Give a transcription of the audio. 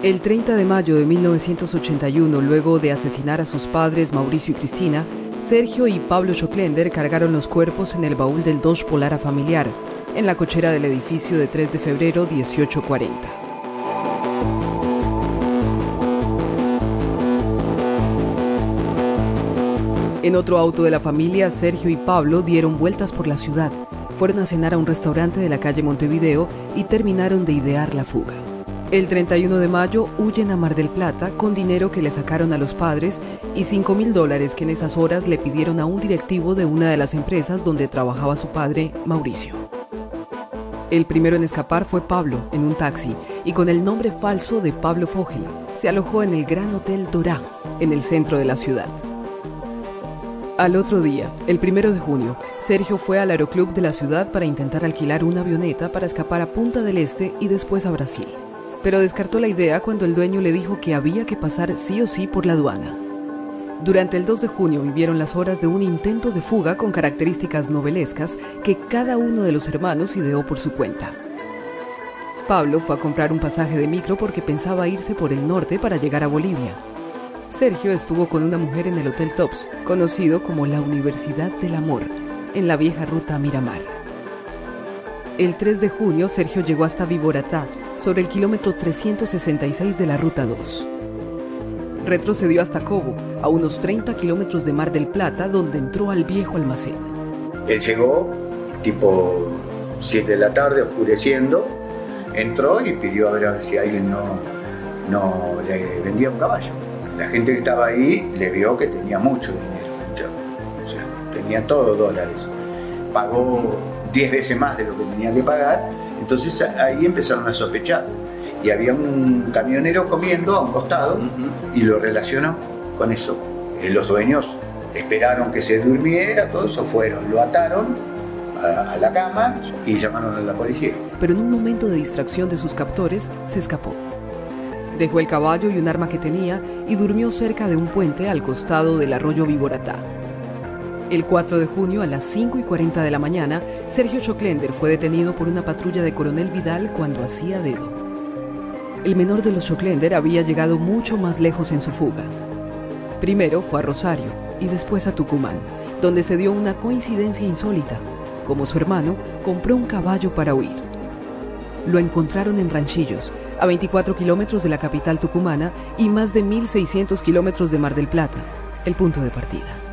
El 30 de mayo de 1981, luego de asesinar a sus padres Mauricio y Cristina, Sergio y Pablo Schocklender cargaron los cuerpos en el baúl del Dodge Polara familiar, en la cochera del edificio de 3 de febrero 1840. En otro auto de la familia, Sergio y Pablo dieron vueltas por la ciudad, fueron a cenar a un restaurante de la calle Montevideo y terminaron de idear la fuga. El 31 de mayo huyen a Mar del Plata con dinero que le sacaron a los padres y 5 mil dólares que en esas horas le pidieron a un directivo de una de las empresas donde trabajaba su padre, Mauricio. El primero en escapar fue Pablo, en un taxi, y con el nombre falso de Pablo Fogel, se alojó en el Gran Hotel Dorá, en el centro de la ciudad. Al otro día, el primero de junio, Sergio fue al aeroclub de la ciudad para intentar alquilar una avioneta para escapar a Punta del Este y después a Brasil pero descartó la idea cuando el dueño le dijo que había que pasar sí o sí por la aduana. Durante el 2 de junio vivieron las horas de un intento de fuga con características novelescas que cada uno de los hermanos ideó por su cuenta. Pablo fue a comprar un pasaje de micro porque pensaba irse por el norte para llegar a Bolivia. Sergio estuvo con una mujer en el Hotel Tops, conocido como la Universidad del Amor, en la vieja ruta Miramar. El 3 de junio Sergio llegó hasta Viboratá, sobre el kilómetro 366 de la Ruta 2. Retrocedió hasta Cobo, a unos 30 kilómetros de Mar del Plata, donde entró al viejo almacén. Él llegó tipo 7 de la tarde, oscureciendo, entró y pidió a ver, si alguien no, no le vendía un caballo. La gente que estaba ahí le vio que tenía mucho dinero, o sea, tenía todos dólares. Pagó 10 veces más de lo que tenía que pagar entonces ahí empezaron a sospechar. Y había un camionero comiendo a un costado y lo relacionó con eso. Eh, los dueños esperaron que se durmiera, todo eso fueron, lo ataron a, a, la cama y llamaron a la policía. Pero en un momento de distracción de sus captores, se escapó. Dejó el caballo y un arma que tenía y durmió cerca de un puente al costado del arroyo Viboratá. El 4 de junio a las 5 y 40 de la mañana, Sergio Schocklender fue detenido por una patrulla de Coronel Vidal cuando hacía dedo. El menor de los Schocklender había llegado mucho más lejos en su fuga. Primero fue a Rosario y después a Tucumán, donde se dio una coincidencia insólita. Como su hermano, compró un caballo para huir. Lo encontraron en Ranchillos, a 24 kilómetros de la capital tucumana y más de 1.600 kilómetros de Mar del Plata, el punto de partida.